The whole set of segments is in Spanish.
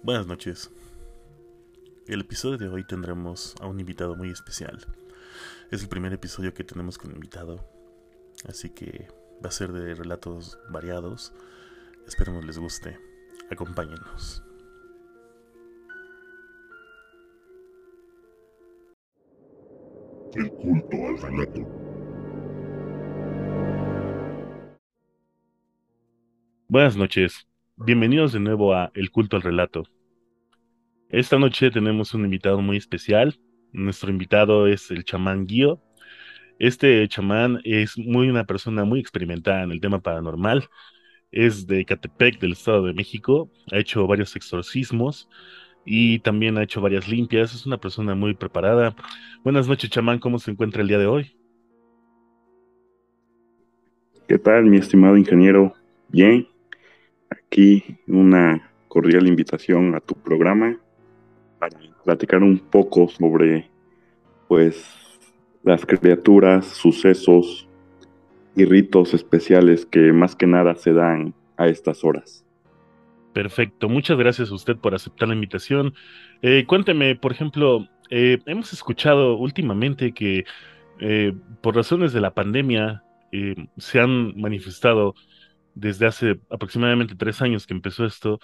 Buenas noches. El episodio de hoy tendremos a un invitado muy especial. Es el primer episodio que tenemos con invitado, así que va a ser de relatos variados. Esperemos les guste. Acompáñenos. El culto al relato. Buenas noches. Bienvenidos de nuevo a El culto al relato. Esta noche tenemos un invitado muy especial. Nuestro invitado es el chamán Guío. Este chamán es muy una persona muy experimentada en el tema paranormal. Es de Catepec, del Estado de México. Ha hecho varios exorcismos y también ha hecho varias limpias. Es una persona muy preparada. Buenas noches, chamán. ¿Cómo se encuentra el día de hoy? ¿Qué tal, mi estimado ingeniero? Bien. Aquí una cordial invitación a tu programa para platicar un poco sobre, pues, las criaturas, sucesos y ritos especiales que más que nada se dan a estas horas. Perfecto, muchas gracias a usted por aceptar la invitación. Eh, cuénteme, por ejemplo, eh, hemos escuchado últimamente que eh, por razones de la pandemia se han manifestado desde hace aproximadamente tres años que empezó esto,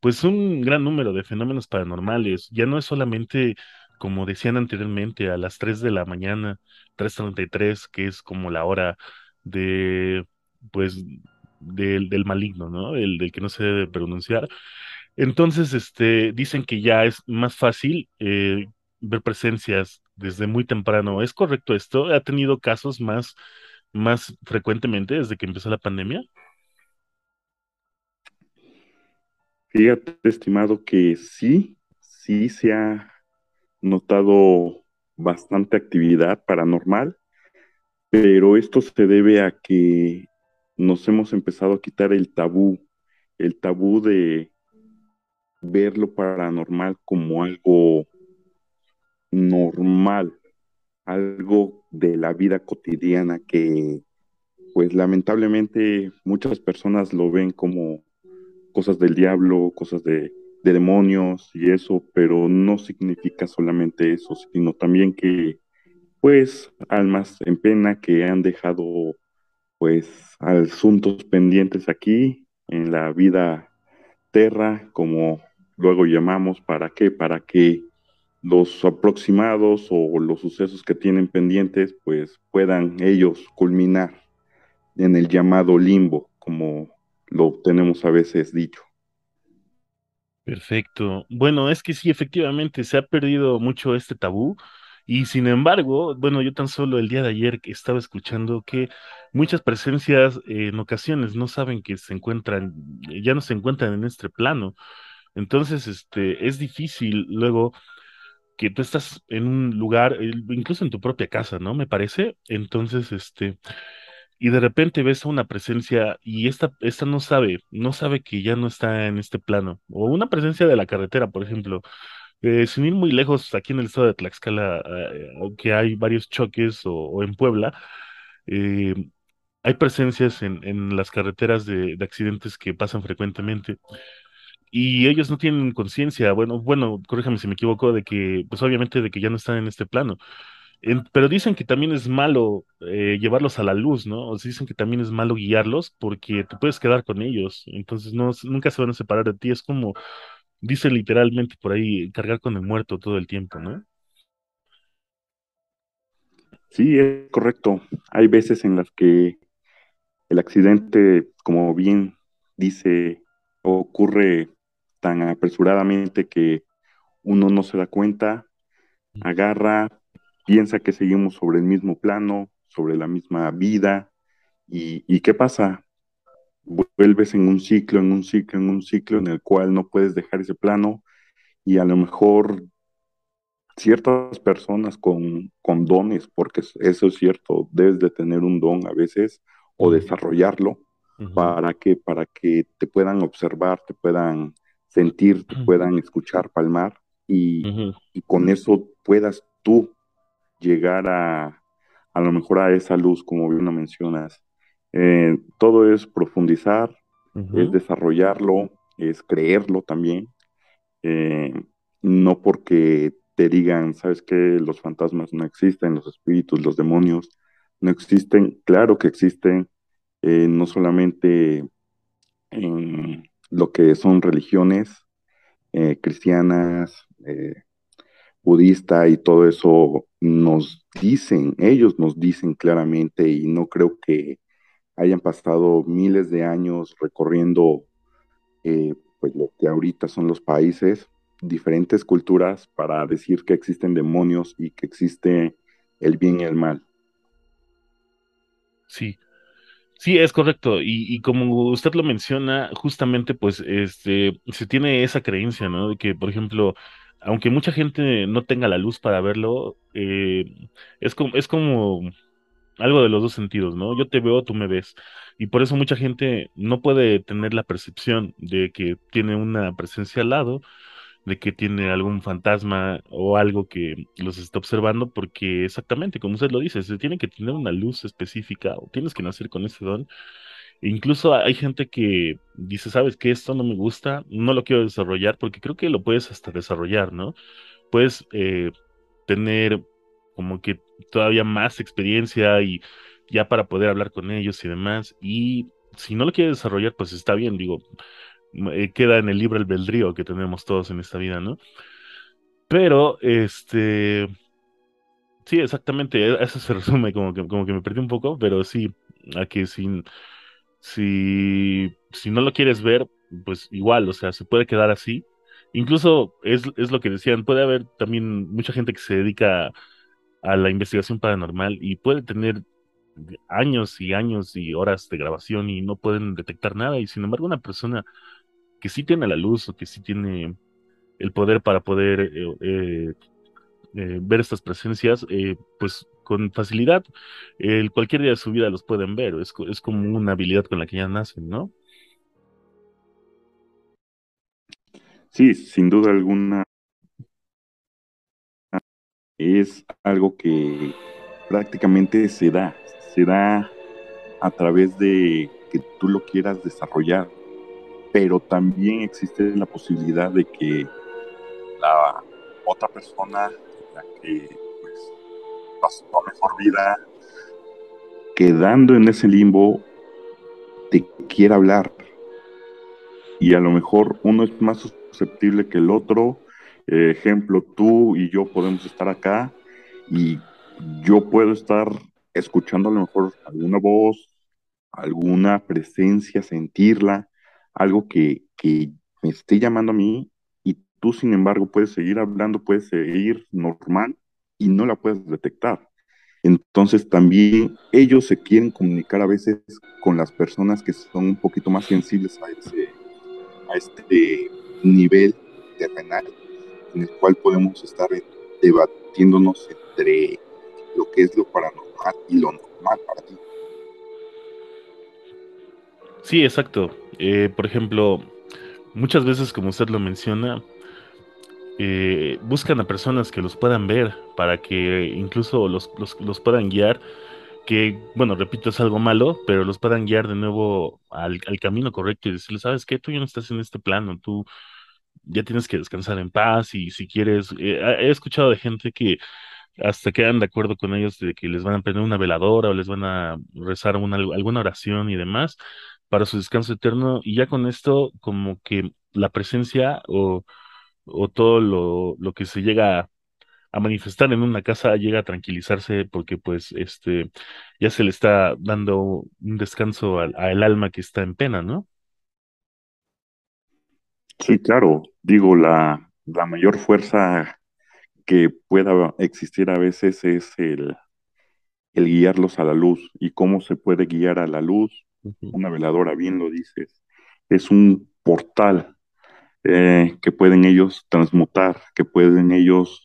pues un gran número de fenómenos paranormales. Ya no es solamente, como decían anteriormente, a las 3 de la mañana, 3.33, que es como la hora de, pues, del, maligno, ¿no? El del que no se debe pronunciar. Entonces, este, dicen que ya es más fácil eh, ver presencias desde muy temprano. ¿Es correcto esto? ¿Ha tenido casos más, más frecuentemente desde que empezó la pandemia? Fíjate, estimado, que sí, sí se ha notado bastante actividad paranormal, pero esto se debe a que nos hemos empezado a quitar el tabú, el tabú de ver lo paranormal como algo normal, algo de la vida cotidiana que pues lamentablemente muchas personas lo ven como cosas del diablo, cosas de, de demonios y eso, pero no significa solamente eso, sino también que pues almas en pena que han dejado pues asuntos pendientes aquí en la vida terra, como luego llamamos, ¿para qué? Para que los aproximados o los sucesos que tienen pendientes pues puedan ellos culminar en el llamado limbo, como lo tenemos a veces dicho. Perfecto. Bueno, es que sí, efectivamente, se ha perdido mucho este tabú y sin embargo, bueno, yo tan solo el día de ayer estaba escuchando que muchas presencias eh, en ocasiones no saben que se encuentran, ya no se encuentran en este plano. Entonces, este, es difícil luego que tú estás en un lugar, incluso en tu propia casa, ¿no? Me parece. Entonces, este, y de repente ves una presencia y esta, esta no sabe, no sabe que ya no está en este plano. O una presencia de la carretera, por ejemplo. Eh, sin ir muy lejos, aquí en el estado de Tlaxcala, eh, que hay varios choques, o, o en Puebla, eh, hay presencias en, en las carreteras de, de accidentes que pasan frecuentemente y ellos no tienen conciencia, bueno, bueno, corríjame si me equivoco, de que, pues obviamente de que ya no están en este plano. Pero dicen que también es malo eh, llevarlos a la luz, ¿no? O sea, dicen que también es malo guiarlos porque te puedes quedar con ellos, entonces no, nunca se van a separar de ti, es como, dice literalmente por ahí, cargar con el muerto todo el tiempo, ¿no? Sí, es correcto. Hay veces en las que el accidente, como bien dice, ocurre tan apresuradamente que uno no se da cuenta, agarra, piensa que seguimos sobre el mismo plano, sobre la misma vida, y, y ¿qué pasa? Vuelves en un ciclo, en un ciclo, en un ciclo en el cual no puedes dejar ese plano y a lo mejor ciertas personas con, con dones, porque eso es cierto, debes de tener un don a veces o desarrollarlo ujú, para que, para que te puedan observar, te puedan sentir, te puedan escuchar, palmar y, ujú, y con eso puedas tú llegar a a lo mejor a esa luz, como bien lo mencionas. Eh, todo es profundizar, es desarrollarlo, es creerlo también. Eh, no porque te digan, sabes que los fantasmas no existen, los espíritus, los demonios no existen, claro que existen, eh, no solamente en lo que son religiones eh, cristianas, budista y todo eso nos dicen, ellos nos dicen claramente y no creo que hayan pasado miles de años recorriendo eh, pues lo que ahorita son los países, diferentes culturas para decir que existen demonios y que existe el bien y el mal. Sí, sí, es correcto. Y, como usted lo menciona, justamente pues este, se tiene esa creencia, ¿no? De que, por ejemplo, aunque mucha gente no tenga la luz para verlo, eh, es como, es como algo de los dos sentidos, ¿no? Yo te veo, tú me ves. Y por eso mucha gente no puede tener la percepción de que tiene una presencia al lado, de que tiene algún fantasma o algo que los está observando, porque exactamente, como usted lo dice, se tiene que tener una luz específica o tienes que nacer con ese don. Incluso hay gente que dice, sabes que esto no me gusta, no lo quiero desarrollar, porque creo que lo puedes hasta desarrollar, ¿no? Puedes eh, tener como que todavía más experiencia y ya para poder hablar con ellos y demás. Y si no lo quiere desarrollar, pues está bien, digo, eh, queda en el libre albedrío que tenemos todos en esta vida, ¿no? Pero, este, sí, exactamente, e, eso se resume, como que, como que me perdí un poco, pero sí, aquí sin, si, si no lo quieres ver, pues igual, o sea, se puede quedar así. Incluso es, es lo que decían, puede haber también mucha gente que se dedica a la investigación paranormal y puede tener años y años y horas de grabación y no pueden detectar nada y sin embargo una persona que sí tiene la luz o que sí tiene el poder para poder eh, eh, eh, ver estas presencias, pues con facilidad, cualquier día de su vida los pueden ver, es, es como una habilidad con la que ya nacen, ¿no? Sí, sin duda alguna es algo que prácticamente se da, se da a través de que tú lo quieras desarrollar, pero también existe la posibilidad de que la otra persona, la que pasó la mejor vida, quedando en ese limbo, te quiera hablar. Y a lo mejor uno es más susceptible que el otro, ejemplo, tú y yo podemos estar acá y yo puedo estar escuchando a lo mejor alguna voz, alguna presencia, sentirla, algo que, que me esté llamando a mí y tú, sin embargo, puedes seguir hablando, puedes seguir normal y no la puedes detectar. Entonces también ellos se quieren comunicar a veces con las personas que son un poquito más sensibles a, ese, a este nivel terrenal en el cual podemos estar debatiéndonos entre lo que es lo paranormal y lo normal para ti. Sí, exacto. Eh, por ejemplo, muchas veces, como usted lo menciona, eh, buscan a personas que los puedan ver para que incluso los, los, puedan guiar, que, bueno, repito, es algo malo, pero los puedan guiar de nuevo al, al camino correcto y decirles, ¿sabes qué? Tú ya no estás en este plano, tú ya tienes que descansar en paz y si quieres, eh, he escuchado de gente que hasta quedan de acuerdo con ellos de que les van a prender una veladora o les van a rezar alguna oración y demás para su descanso eterno y ya con esto como que la presencia o, o todo lo, lo que se llega a, manifestar en una casa llega a tranquilizarse porque pues este ya se le está dando un descanso al, al alma que está en pena, ¿no? Sí, claro. Digo, la, la mayor fuerza que pueda existir a veces es el, el guiarlos a la luz. ¿Y cómo se puede guiar a la luz? Una veladora, bien lo dices. Es un portal eh, que pueden ellos transmutar, que pueden ellos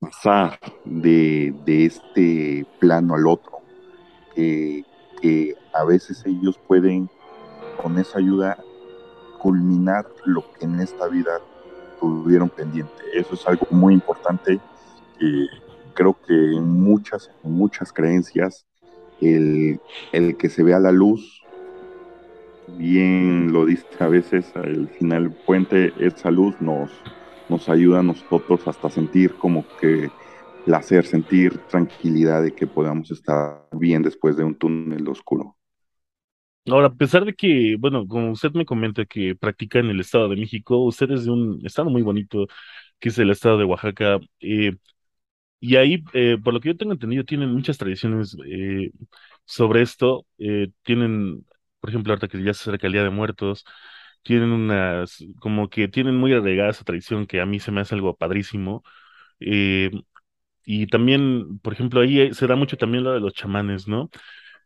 pasar de, de este plano al otro, que, a veces ellos pueden con esa ayuda culminar lo que en esta vida tuvieron pendiente. Eso es algo muy importante. creo que en muchas, muchas creencias, el, el que se vea la luz bien lo dice a veces, al final puente, esa luz nos, nos ayuda a nosotros hasta sentir como que placer, sentir tranquilidad de que podamos estar bien después de un túnel oscuro. Ahora, a pesar de que, bueno, como usted me comenta que practica en el Estado de México, usted es de un estado muy bonito, que es el estado de Oaxaca, eh, y ahí, eh, por lo que yo tengo entendido, tienen muchas tradiciones eh, sobre esto. tienen, por ejemplo, ahorita que ya se acerca el Día de Muertos, tienen unas, como que tienen muy arraigada esa tradición que a mí se me hace algo padrísimo. eh, y también, por ejemplo, ahí eh, se da mucho también lo de los chamanes, ¿no?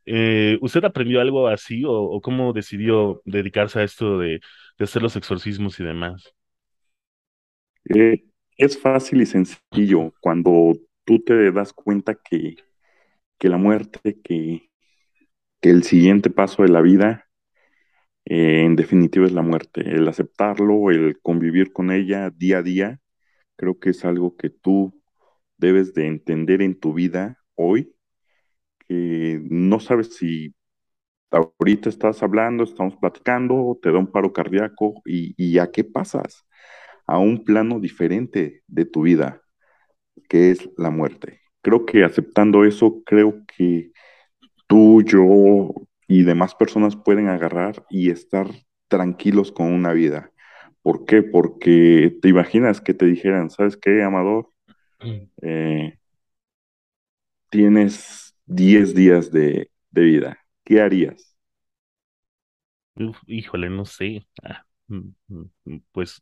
Eh, ¿usted aprendió algo así o, cómo decidió dedicarse a esto de, hacer los exorcismos y demás? Es fácil y sencillo cuando tú te das cuenta que, que la muerte, que, que el siguiente paso de la vida, eh, en definitiva es la muerte. El aceptarlo, el convivir con ella día a día, creo que es algo que tú debes de entender en tu vida hoy, que no sabes si ahorita estás hablando, estamos platicando, te da un paro cardíaco y, y a qué pasas a un plano diferente de tu vida, que es la muerte. Creo que aceptando eso, creo que tú, yo y demás personas pueden agarrar y estar tranquilos con una vida. ¿Por qué? Porque te imaginas que te dijeran, ¿sabes qué, Amador? Eh, tienes 10 días de, de vida. ¿Qué harías? Uf, híjole, no sé. Ah, mm, mm, mm, pues,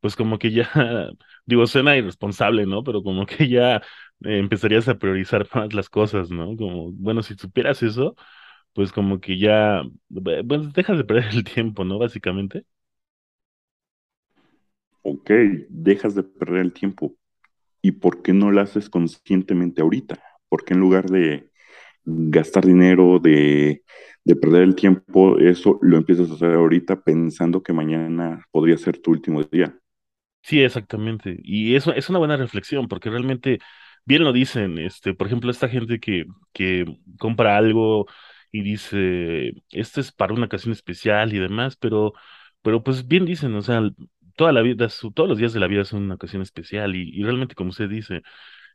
pues como que ya, digo, suena irresponsable, ¿no? Pero como que ya eh, empezarías a priorizar más las cosas, ¿no? Como, bueno, si supieras eso, pues como que ya, bueno, dejas de perder el tiempo, ¿no? Básicamente. Ok, dejas de perder el tiempo. ¿Y por qué no lo haces conscientemente ahorita? ¿Por qué en lugar de gastar dinero, de, de perder el tiempo, eso lo empiezas a hacer ahorita pensando que mañana podría ser tu último día? Sí, exactamente. Y eso es una buena reflexión, porque realmente, bien lo dicen, este, por ejemplo, esta gente que, que compra algo y dice, esto es para una ocasión especial y demás, pero, pero pues bien dicen, o sea, toda la vida, todos los días de la vida son una ocasión especial y, realmente, como usted dice,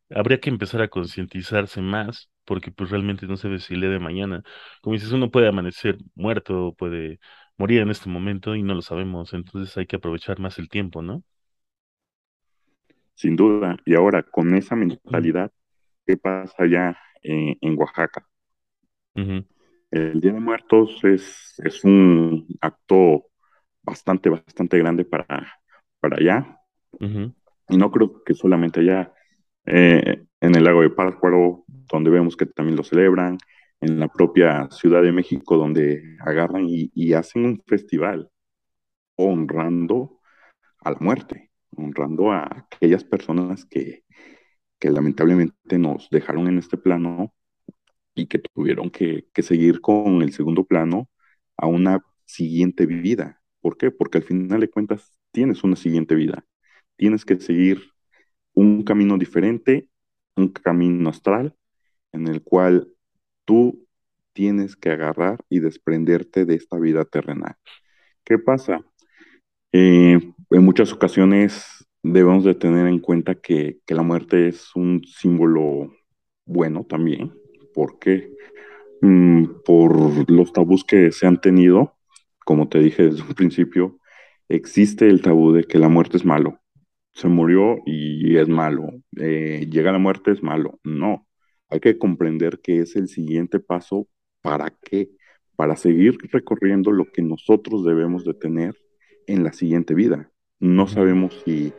habría que empezar a concientizarse más, porque pues realmente no se si día de mañana, como dices, uno puede amanecer muerto, puede morir en este momento y no lo sabemos, entonces hay que aprovechar más el tiempo, ¿no? Sin duda. Y ahora, con esa mentalidad, ¿qué pasa allá en, en Oaxaca? El Día de Muertos es, es un acto bastante, bastante grande para, para allá. Y no creo que solamente allá, eh, en el lago de Pátzcuaro, donde vemos que también lo celebran, en la propia Ciudad de México, donde agarran y, y hacen un festival honrando a la muerte, honrando a aquellas personas que, que lamentablemente nos dejaron en este plano y que tuvieron que, que seguir con el segundo plano a una siguiente vida. ¿Por qué? Porque al final de cuentas tienes una siguiente vida. Tienes que seguir un camino diferente, un camino astral, en el cual tú tienes que agarrar y desprenderte de esta vida terrenal. ¿Qué pasa? Eh, en muchas ocasiones debemos de tener en cuenta que, la muerte es un símbolo bueno también. ¿Por qué? Mm, por los tabús que se han tenido, como te dije desde un principio, existe el tabú de que la muerte es malo. Se murió y es malo. Eh, llega la muerte es malo. No, hay que comprender que es el siguiente paso. ¿Para qué? Para seguir recorriendo lo que nosotros debemos de tener en la siguiente vida. No sabemos si,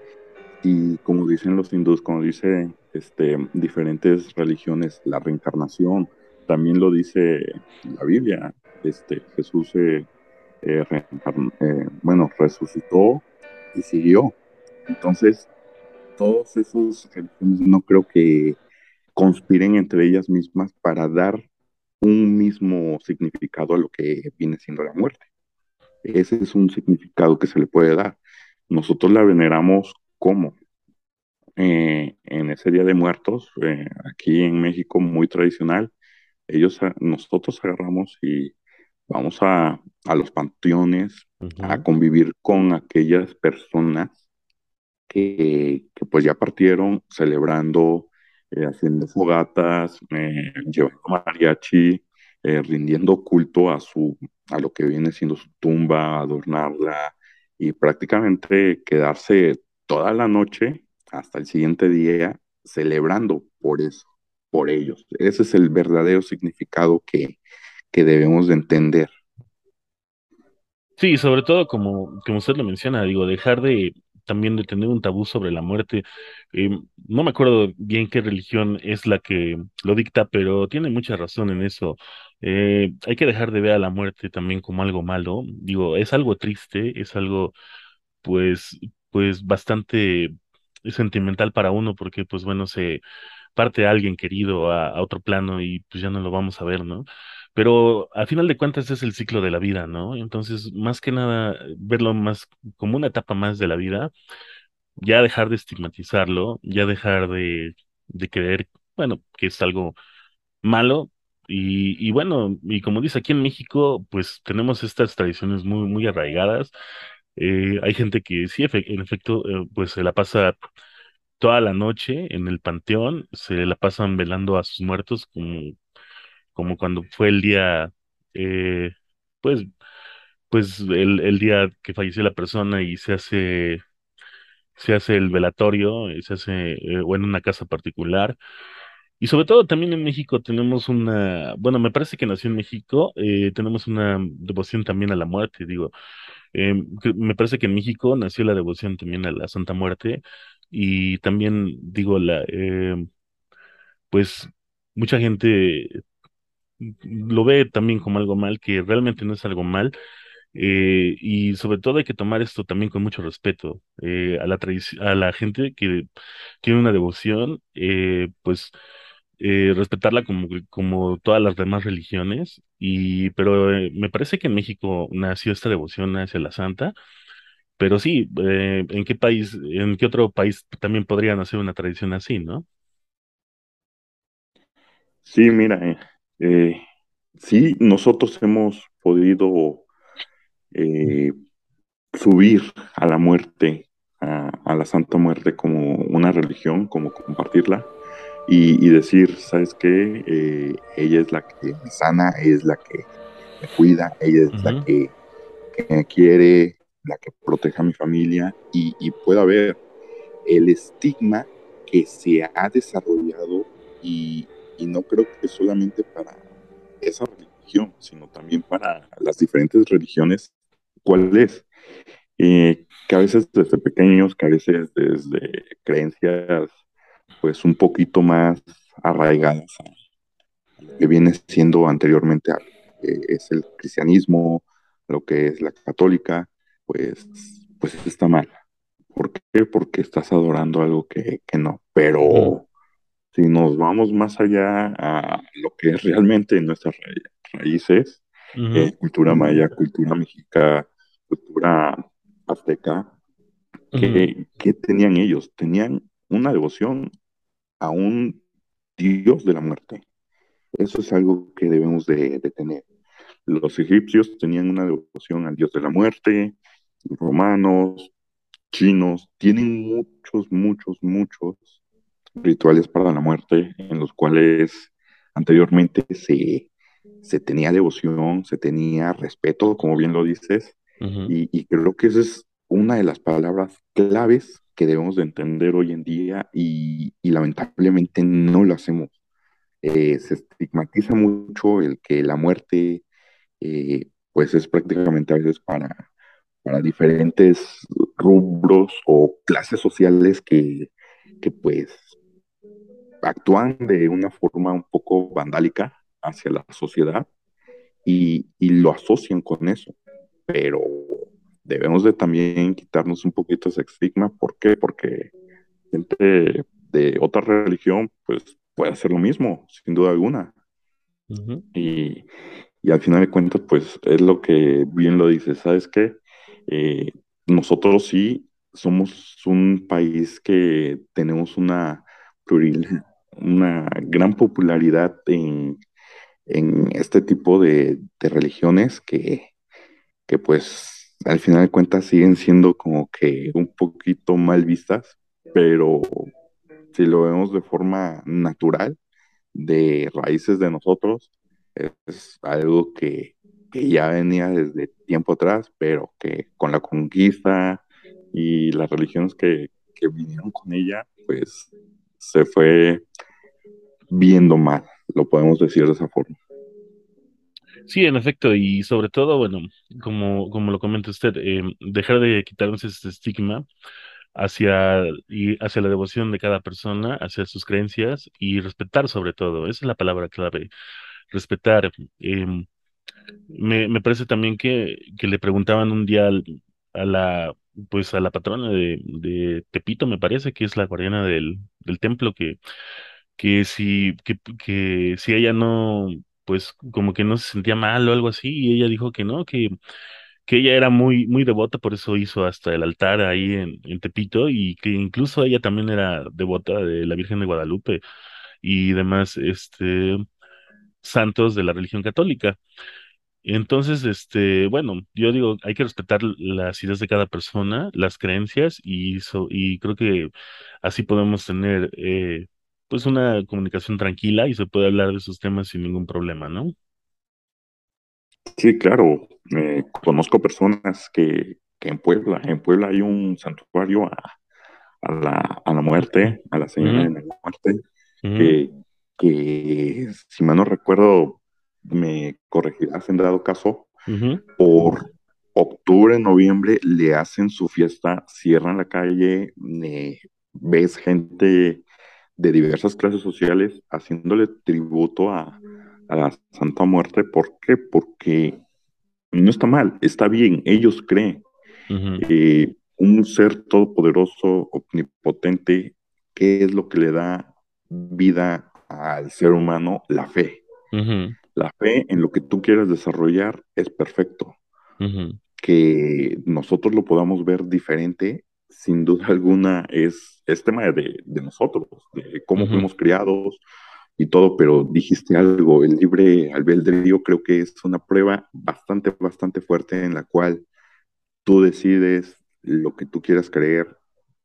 si como dicen los hindús, como dice este, diferentes religiones, la reencarnación, también lo dice la Biblia. Este, Jesús, eh, eh, eh, bueno, resucitó y siguió. Entonces, todos esos religiones no creo que conspiren entre ellas mismas para dar un mismo significado a lo que viene siendo la muerte. Ese es un significado que se le puede dar. Nosotros la veneramos como eh, en ese Día de Muertos, eh, aquí en México muy tradicional, ellos, nosotros agarramos y vamos a, a los panteones a convivir con aquellas personas que, que pues ya partieron celebrando, eh, haciendo fogatas, eh, llevando mariachi, rindiendo culto a su, a lo que viene siendo su tumba, adornarla y prácticamente quedarse toda la noche hasta el siguiente día celebrando por eso, por ellos. Ese es el verdadero significado que, que debemos de entender. Sí, sobre todo como, como usted lo menciona, digo, dejar de también de tener un tabú sobre la muerte. Eh, no me acuerdo bien qué religión es la que lo dicta, pero tiene mucha razón en eso. Eh, hay que dejar de ver a la muerte también como algo malo. Digo, es algo triste, es algo pues, pues bastante sentimental para uno, porque pues bueno, se parte a alguien querido a, a otro plano y pues ya no lo vamos a ver, ¿no? Pero al final de cuentas es el ciclo de la vida, ¿no? Entonces, más que nada, verlo más como una etapa más de la vida, ya dejar de estigmatizarlo, ya dejar de, de creer, bueno, que es algo malo. Y, bueno, y como dice aquí en México, pues tenemos estas tradiciones muy, muy arraigadas. Eh, hay gente que sí, en efecto, eh, pues se la pasa toda la noche en el panteón, se la pasan velando a sus muertos como, como cuando fue el día, eh, pues, pues el, el día que falleció la persona y se hace, se hace el velatorio, se hace, eh, o en una casa particular. Y sobre todo también en México tenemos una, bueno, me parece que nació en México, eh, tenemos una devoción también a la muerte, digo, que- me parece que en México nació la devoción también a la Santa Muerte y también, digo, la, eh, pues mucha gente lo ve también como algo mal, que realmente no es algo mal, eh, y sobre todo hay que tomar esto también con mucho respeto eh, a la a la gente que tiene una devoción, eh, pues eh, respetarla como, como todas las demás religiones, y pero eh, me parece que en México nació esta devoción hacia la santa. Pero sí, eh, ¿en qué país, en qué otro país también podrían hacer una tradición así, ¿no? Sí, mira, eh, eh, sí, nosotros hemos podido subir a la muerte, a la Santa Muerte como una religión, como compartirla y, y decir, ¿sabes qué? Eh, ella es la que me sana, ella es la que me cuida, ella es la que, que me quiere, la que protege a mi familia y, y pueda haber el estigma que se ha desarrollado y, y no creo que solamente para esa religión, sino también para las diferentes religiones, ¿cuál es? Eh, que a veces desde pequeños, que a veces desde creencias pues un poquito más arraigadas a lo que viene siendo anteriormente a lo que es el cristianismo, lo que es la católica, pues, pues está mal. ¿Por qué? Porque estás adorando algo que, que no. Pero si nos vamos más allá a lo que es realmente nuestras ra- raíces, eh, cultura maya, cultura mexica, cultura azteca, ¿qué, qué tenían ellos? Tenían una devoción a un dios de la muerte. Eso es algo que debemos de, de tener. Los egipcios tenían una devoción al dios de la muerte, romanos, chinos, tienen muchos, muchos, muchos rituales para la muerte en los cuales anteriormente se, se tenía devoción, se tenía respeto, como bien lo dices, y, y creo que esa es una de las palabras claves que debemos de entender hoy en día y, lamentablemente no lo hacemos. Eh, se estigmatiza mucho el que la muerte eh, pues es prácticamente a veces para, para diferentes rubros o clases sociales que, que pues actúan de una forma un poco vandálica hacia la sociedad y lo asocian con eso. Pero debemos de también quitarnos un poquito ese estigma. ¿Por qué? Porque gente de otra religión pues puede hacer lo mismo, sin duda alguna. Y, y al final de cuentas, pues es lo que bien lo dices, ¿sabes qué? Eh, nosotros sí somos un país que tenemos una, una gran popularidad en, en este tipo de, de religiones que, que pues al final de cuentas siguen siendo como que un poquito mal vistas, pero si lo vemos de forma natural, de raíces de nosotros, es algo que, que ya venía desde tiempo atrás, pero que con la conquista y las religiones que, que vinieron con ella, pues se fue viendo mal, lo podemos decir de esa forma. Sí, en efecto, y sobre todo, bueno, como, como lo comenta usted, eh, dejar de quitarnos ese estigma hacia, hacia la devoción de cada persona, hacia sus creencias y respetar sobre todo, esa es la palabra clave, respetar. Em, me, me parece también que, que le preguntaban un día a la, pues a la patrona de, de Tepito, me parece, que es la guardiana del, del templo, que, que si, que, que si ella no, pues como que no se sentía mal o algo así, y ella dijo que no, que, que ella era muy, muy devota, por eso hizo hasta el altar ahí en, en Tepito, y que incluso ella también era devota de la Virgen de Guadalupe y demás, este, santos de la religión católica. Entonces, este, bueno, yo digo, hay que respetar las ideas de cada persona, las creencias, y, y creo que así podemos tener, eh, pues, una comunicación tranquila y se puede hablar de esos temas sin ningún problema, ¿no? Sí, claro, eh, conozco personas que, que en Puebla, en Puebla hay un santuario a, a la, a la muerte, a la Señora de la Muerte, que, que si mal no recuerdo, me corregirás en dado caso, por octubre, noviembre le hacen su fiesta, cierran la calle, eh, ves gente de diversas clases sociales haciéndole tributo a, a la Santa Muerte. ¿Por qué? Porque no está mal, está bien, ellos creen. Eh, un ser todopoderoso, omnipotente, ¿qué es lo que le da vida al ser humano? La fe. La fe en lo que tú quieras desarrollar es perfecto. Que nosotros lo podamos ver diferente, sin duda alguna, es, es tema de, de nosotros, de cómo fuimos criados y todo, pero dijiste algo, el libre albedrío creo que es una prueba bastante, bastante fuerte en la cual tú decides lo que tú quieras creer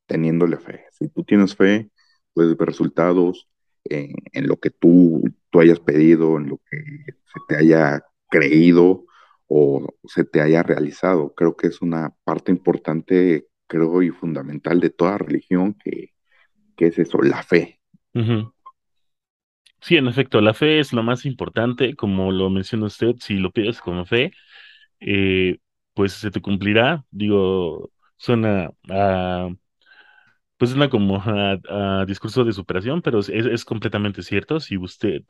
teniéndole fe. Si tú tienes fe, puedes ver resultados en, en lo que tú, tú hayas pedido, en lo que se te haya creído o se te haya realizado. Creo que es una parte importante, creo, y fundamental de toda religión que, que es eso, la fe. Sí, en efecto, la fe es lo más importante, como lo menciona usted, si lo pides con fe, eh, pues se te cumplirá. Digo, suena a Pues suena como a discurso de superación, pero es, es completamente cierto. Si usted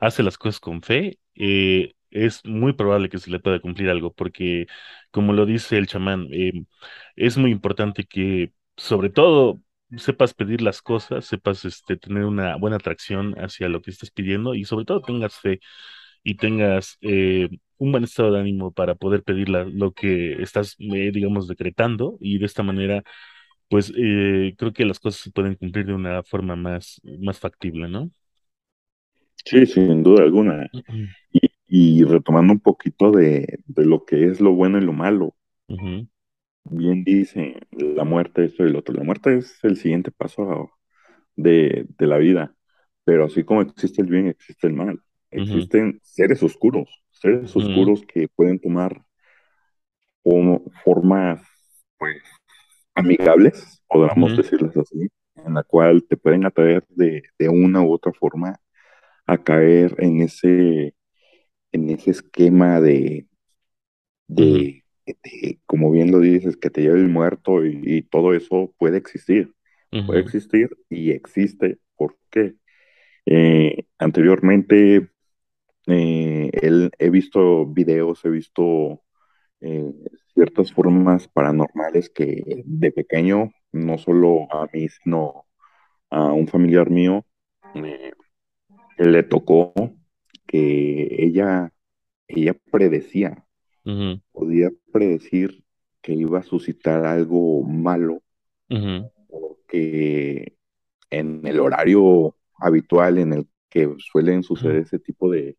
hace las cosas con fe, eh, es muy probable que se le pueda cumplir algo, porque como lo dice el chamán, eh, es muy importante que, sobre todo, sepas pedir las cosas, sepas este, tener una buena atracción hacia lo que estás pidiendo y sobre todo tengas fe y tengas eh, un buen estado de ánimo para poder pedir la- lo que estás, eh, digamos, decretando y de esta manera pues eh, creo que las cosas se pueden cumplir de una forma más, más factible, ¿no? Sí, sin duda alguna. Ujú, Y, y retomando un poquito de, de lo que es lo bueno y lo malo, bien dice la muerte, esto y lo otro. La muerte es el siguiente paso de, de la vida. Pero así como existe el bien, existe el mal. Existen seres oscuros, seres oscuros que pueden tomar formas, pues, amigables, podríamos ujú, decirles así, en la cual te pueden atraer de, de una u otra forma a caer en ese, en ese esquema de, de, de, como bien lo dices, que te lleve el muerto y, y todo eso puede existir. Puede existir y existe. ¿Por qué? Eh, anteriormente eh, él- he visto videos, he visto eh, ciertas formas paranormales que de pequeño, no solo a mí, sino a un familiar mío, le tocó que ella, ella predecía, podía predecir que iba a suscitar algo malo, ujú, que en el horario habitual en el que suelen suceder ese tipo de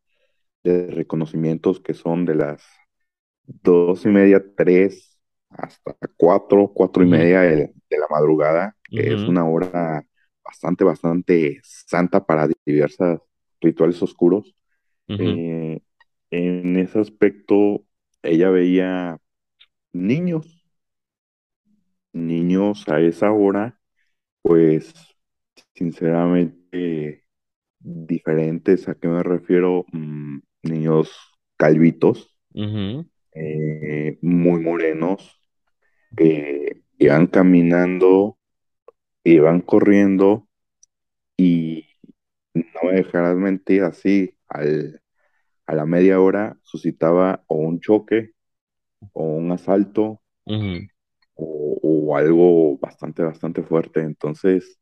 de reconocimientos que son de las dos y media, tres, hasta cuatro, cuatro y media de, de la madrugada, que es una hora bastante, bastante santa para diversos rituales oscuros. Eh, en ese aspecto, ella veía niños, niños a esa hora, pues sinceramente diferentes, ¿a qué me refiero? Mm, niños calvitos, eh, muy morenos, que iban caminando, iban corriendo y no me dejarás mentir, así al, a la media hora suscitaba o un choque o un asalto o, o algo bastante, bastante fuerte. Entonces,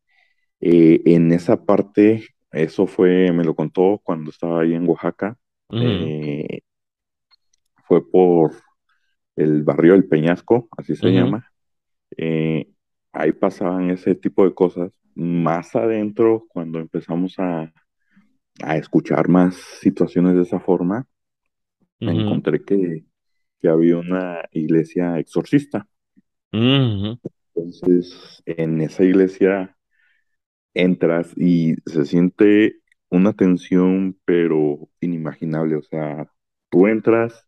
eh, en esa parte, eso fue, me lo contó cuando estaba ahí en Oaxaca, eh, fue por el barrio del Peñasco, así se llama. Eh, ahí pasaban ese tipo de cosas. Más adentro, cuando empezamos a, a escuchar más situaciones de esa forma, me encontré que, que había una iglesia exorcista. Entonces, en esa iglesia entras y se siente una tensión, pero inimaginable. O sea, tú entras,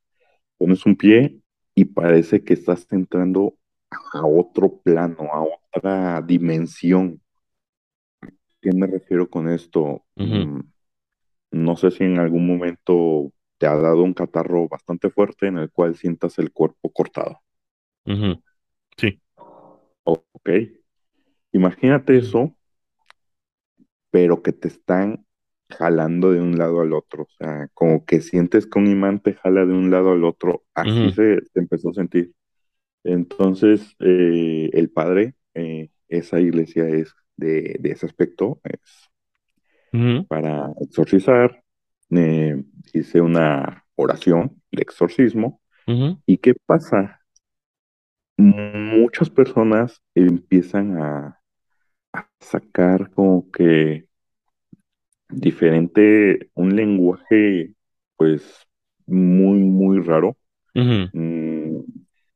pones un pie y parece que estás entrando a otro plano, a otra dimensión. ¿Qué me refiero con esto? No sé si en algún momento te ha dado un catarro bastante fuerte en el cual sientas el cuerpo cortado. Sí. Ok, imagínate eso, pero que te están jalando de un lado al otro. O sea, como que sientes que un imán te jala de un lado al otro. Así se empezó a sentir. Entonces, eh, el padre, eh, esa iglesia es de, de ese aspecto, es para exorcizar. Eh, hice una oración de exorcismo. ¿Y qué pasa? Muchas personas empiezan a, a sacar como que diferente, un lenguaje pues muy, muy raro. Mm,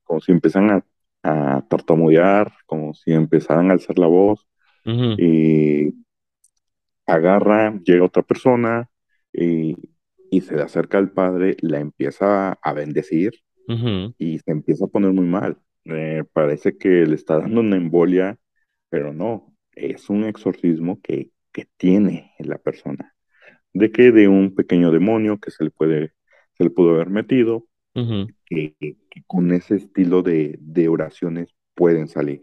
como si empiezan a, a tartamudear, como si empezaran a alzar la voz. Y agarra, llega otra persona y, y se le acerca al padre, la empieza a bendecir y se empieza a poner muy mal. Eh, parece que le está dando una embolia, pero no, es un exorcismo que, que tiene la persona. De que de un pequeño demonio que se le puede, se le pudo haber metido, que, que con ese estilo de, de oraciones pueden salir.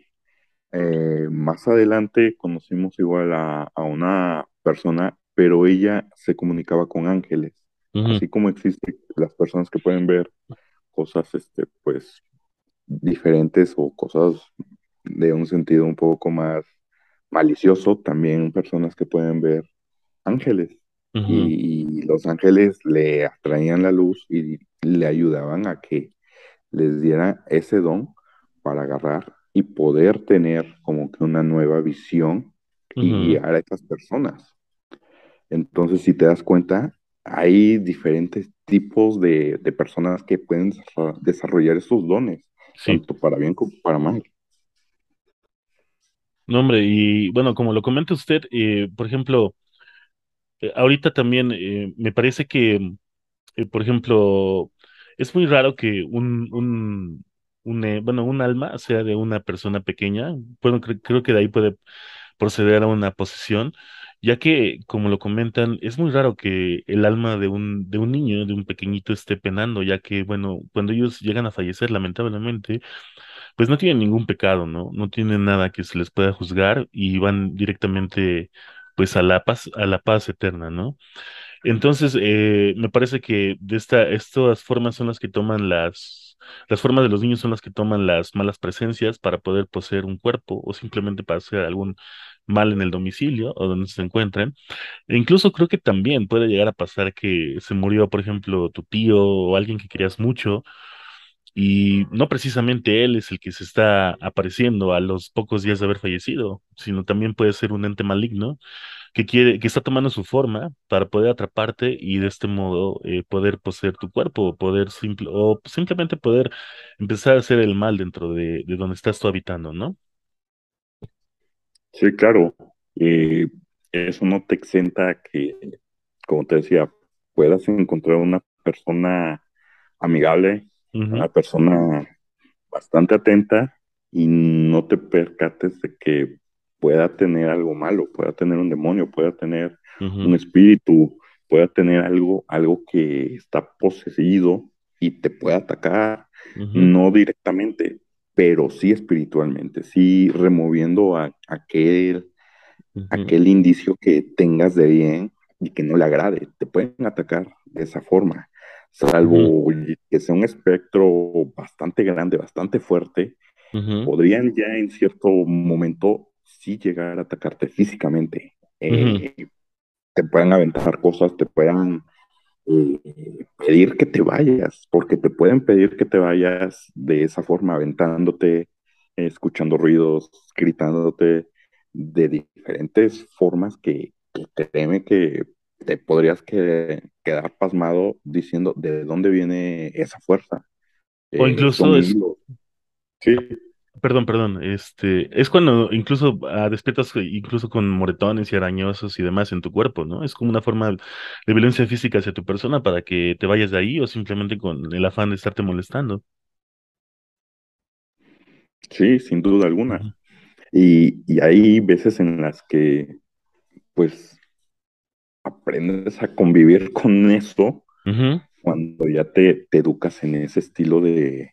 Eh, más adelante conocimos igual a, a una persona, pero ella se comunicaba con ángeles, así como existen las personas que pueden ver cosas, este, pues, diferentes o cosas de un sentido un poco más malicioso, también personas que pueden ver ángeles. Y, y los ángeles le atraían la luz y le ayudaban a que les diera ese don para agarrar y poder tener como que una nueva visión y ujú, guiar a estas personas. Entonces, si te das cuenta, hay diferentes tipos de, de personas que pueden desarro- desarrollar esos dones, Sí. tanto para bien como para mal. No, hombre, y bueno, como lo comenta usted, eh, por ejemplo, eh, ahorita también eh, me parece que, por ejemplo, es muy raro que un, un, un, bueno, un alma sea de una persona pequeña. Bueno, cre- creo que de ahí puede proceder a una posesión, ya que, como lo comentan, es muy raro que el alma de un, de un niño, de un pequeñito, esté penando, ya que, bueno, cuando ellos llegan a fallecer, lamentablemente, pues no tienen ningún pecado, ¿no? No tienen nada que se les pueda juzgar y van directamente, pues, a la paz, a la paz eterna, ¿no? Entonces, eh, me parece que de esta, estas formas son las que toman las, las formas de los niños son las que toman las malas presencias para poder poseer un cuerpo o simplemente para hacer algún mal en el domicilio o donde se encuentren. E incluso creo que también puede llegar a pasar que se murió, por ejemplo, tu tío o alguien que querías mucho y no precisamente él es el que se está apareciendo a los pocos días de haber fallecido, sino también puede ser un ente maligno que quiere, que está tomando su forma para poder atraparte y de este modo eh, poder poseer tu cuerpo, o poder simple, o simplemente poder empezar a hacer el mal dentro de, de donde estás tú habitando, ¿no? Sí, claro. Eh, eso no te exenta que, como te decía, puedas encontrar una persona amigable, una persona bastante atenta y no te percates de que pueda tener algo malo, pueda tener un demonio, pueda tener un ujú, espíritu, pueda tener algo, algo que está poseído y te pueda atacar, ujú, no directamente, pero sí espiritualmente, sí removiendo a, aquel, ujú, aquel indicio que tengas de bien y que no le agrade. Te pueden atacar de esa forma, salvo que sea un espectro bastante grande, bastante fuerte, podrían ya en cierto momento sí llegar a atacarte físicamente. Eh, te pueden aventar cosas, te puedan eh, pedir que te vayas, porque te pueden pedir que te vayas de esa forma, aventándote, escuchando ruidos, gritándote de diferentes formas que, que créeme que te podrías que, quedar pasmado diciendo de dónde viene esa fuerza. O Eh, incluso es, sí, perdón, perdón, este, es cuando incluso ah, despiertas incluso con moretones y arañosos y demás en tu cuerpo, ¿no? Es como una forma de violencia física hacia tu persona para que te vayas de ahí o simplemente con el afán de estarte molestando. sí, sin duda alguna. Y, y hay veces en las que pues aprendes a convivir con eso cuando ya te, te educas en ese estilo de,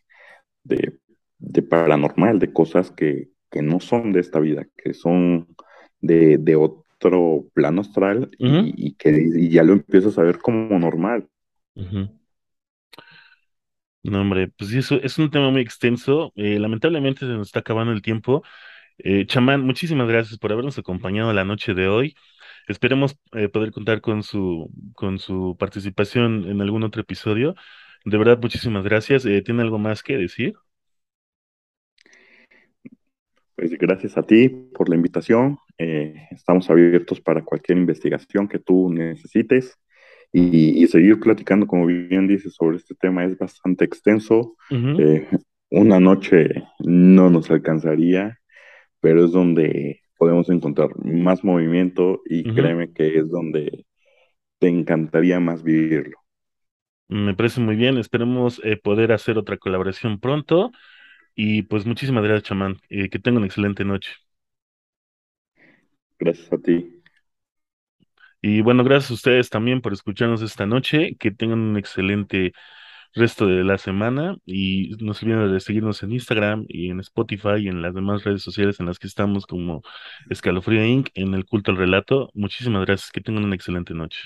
de, de paranormal, de cosas que, que no son de esta vida, que son de, de otro plano astral y, y que y ya lo empiezas a ver como normal. ujú. No, hombre, pues eso es un tema muy extenso. Eh, lamentablemente se nos está acabando el tiempo. Eh, chamán, muchísimas gracias por habernos acompañado la noche de hoy. Esperemos eh, poder contar con su, con su participación en algún otro episodio. De verdad, muchísimas gracias. ¿tiene algo más que decir? Pues gracias a ti por la invitación. Eh, estamos abiertos para cualquier investigación que tú necesites y, y seguir platicando, como bien dices, sobre este tema. Es bastante extenso. Eh, una noche no nos alcanzaría, pero es donde podemos encontrar más movimiento y créeme que es donde te encantaría más vivirlo. Me parece muy bien. Esperemos eh, poder hacer otra colaboración pronto. Y pues muchísimas gracias, chamán. Eh, que tenga una excelente noche. Gracias a ti. Y bueno, gracias a ustedes también por escucharnos esta noche. Que tengan un excelente resto de la semana y no se olviden de seguirnos en Instagram y en Spotify y en las demás redes sociales en las que estamos como Escalofrío Inc. en el culto al relato. Muchísimas gracias, que tengan una excelente noche.